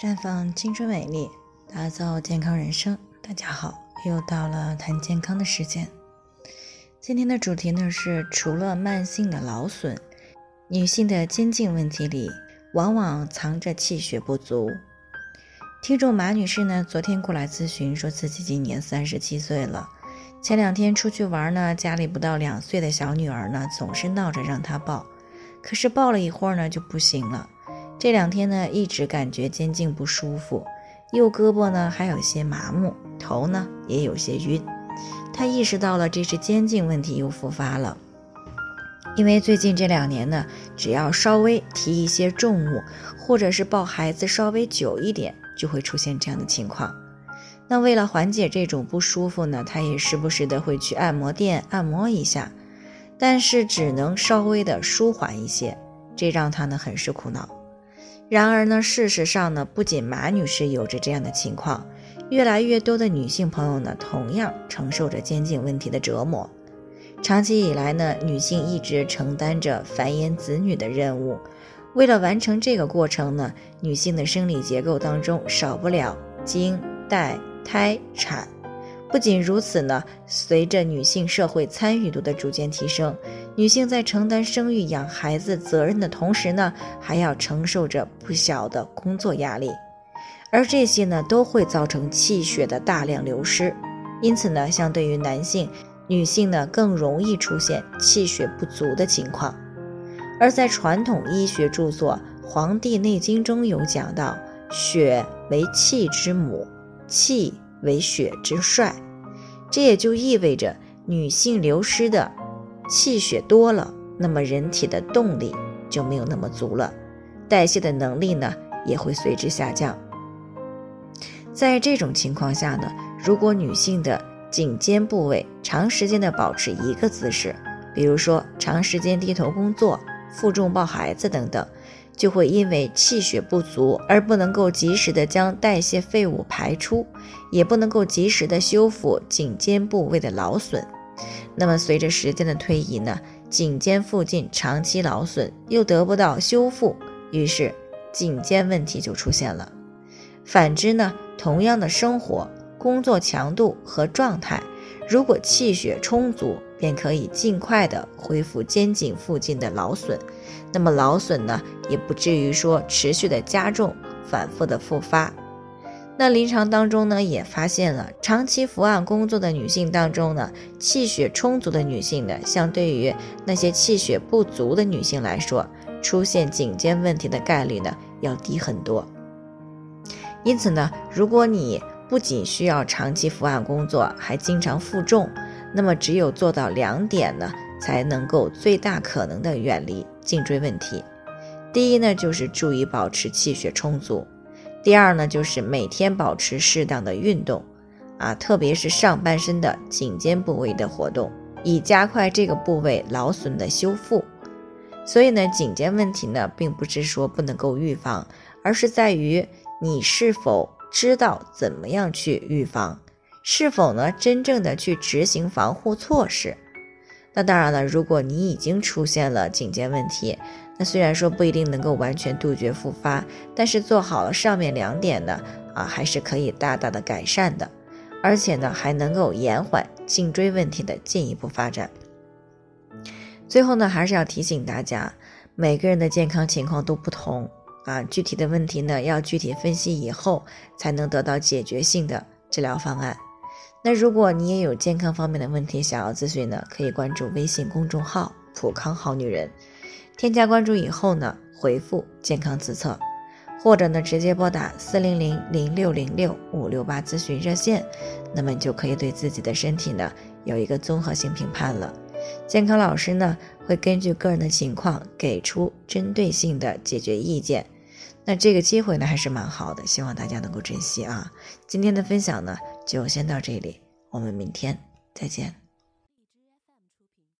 绽放青春美丽，打造健康人生。大家好，又到了谈健康的时间。今天的主题呢是，除了慢性的劳损，女性的肩颈问题里往往藏着气血不足。听众马女士呢，昨天过来咨询，说自己今年三十七岁了。前两天出去玩呢，家里不到两岁的小女儿呢，总是闹着让她抱，可是抱了一会儿呢，就不行了。这两天呢，一直感觉肩颈不舒服，右胳膊呢还有些麻木，头呢也有些晕。她意识到了这是肩颈问题又复发了，因为最近这两年呢，只要稍微提一些重物，或者是抱孩子稍微久一点，就会出现这样的情况。那为了缓解这种不舒服呢，他也时不时的会去按摩店按摩一下，但是只能稍微的舒缓一些，这让他呢很是苦恼。然而呢，事实上呢，不仅马女士有着这样的情况，越来越多的女性朋友呢，同样承受着肩颈问题的折磨。长期以来呢，女性一直承担着繁衍子女的任务，为了完成这个过程呢，女性的生理结构当中少不了经带。胎产，不仅如此呢，随着女性社会参与度的逐渐提升，女性在承担生育养孩子责任的同时呢，还要承受着不小的工作压力，而这些呢，都会造成气血的大量流失。因此呢，相对于男性，女性呢更容易出现气血不足的情况。而在传统医学著作《黄帝内经》中有讲到，血为气之母。气为血之帅，这也就意味着女性流失的气血多了，那么人体的动力就没有那么足了，代谢的能力呢也会随之下降。在这种情况下呢，如果女性的颈肩部位长时间的保持一个姿势，比如说长时间低头工作、负重抱孩子等等。就会因为气血不足而不能够及时的将代谢废物排出，也不能够及时的修复颈肩部位的劳损。那么随着时间的推移呢，颈肩附近长期劳损又得不到修复，于是颈肩问题就出现了。反之呢，同样的生活、工作强度和状态，如果气血充足，便可以尽快的恢复肩颈附近的劳损。那么劳损呢，也不至于说持续的加重，反复的复发。那临床当中呢，也发现了长期伏案工作的女性当中呢，气血充足的女性呢，相对于那些气血不足的女性来说，出现颈肩问题的概率呢，要低很多。因此呢，如果你不仅需要长期伏案工作，还经常负重，那么只有做到两点呢。才能够最大可能的远离颈椎问题。第一呢，就是注意保持气血充足；第二呢，就是每天保持适当的运动，啊，特别是上半身的颈肩部位的活动，以加快这个部位劳损的修复。所以呢，颈肩问题呢，并不是说不能够预防，而是在于你是否知道怎么样去预防，是否呢真正的去执行防护措施。那当然了，如果你已经出现了颈肩问题，那虽然说不一定能够完全杜绝复发，但是做好了上面两点呢，啊，还是可以大大的改善的，而且呢，还能够延缓颈椎问题的进一步发展。最后呢，还是要提醒大家，每个人的健康情况都不同啊，具体的问题呢，要具体分析以后，才能得到解决性的治疗方案。那如果你也有健康方面的问题想要咨询呢，可以关注微信公众号“普康好女人”，添加关注以后呢，回复“健康自测”，或者呢直接拨打四零零零六零六五六八咨询热线，那么你就可以对自己的身体呢有一个综合性评判了。健康老师呢会根据个人的情况给出针对性的解决意见。那这个机会呢还是蛮好的，希望大家能够珍惜啊！今天的分享呢就先到这里，我们明天再见。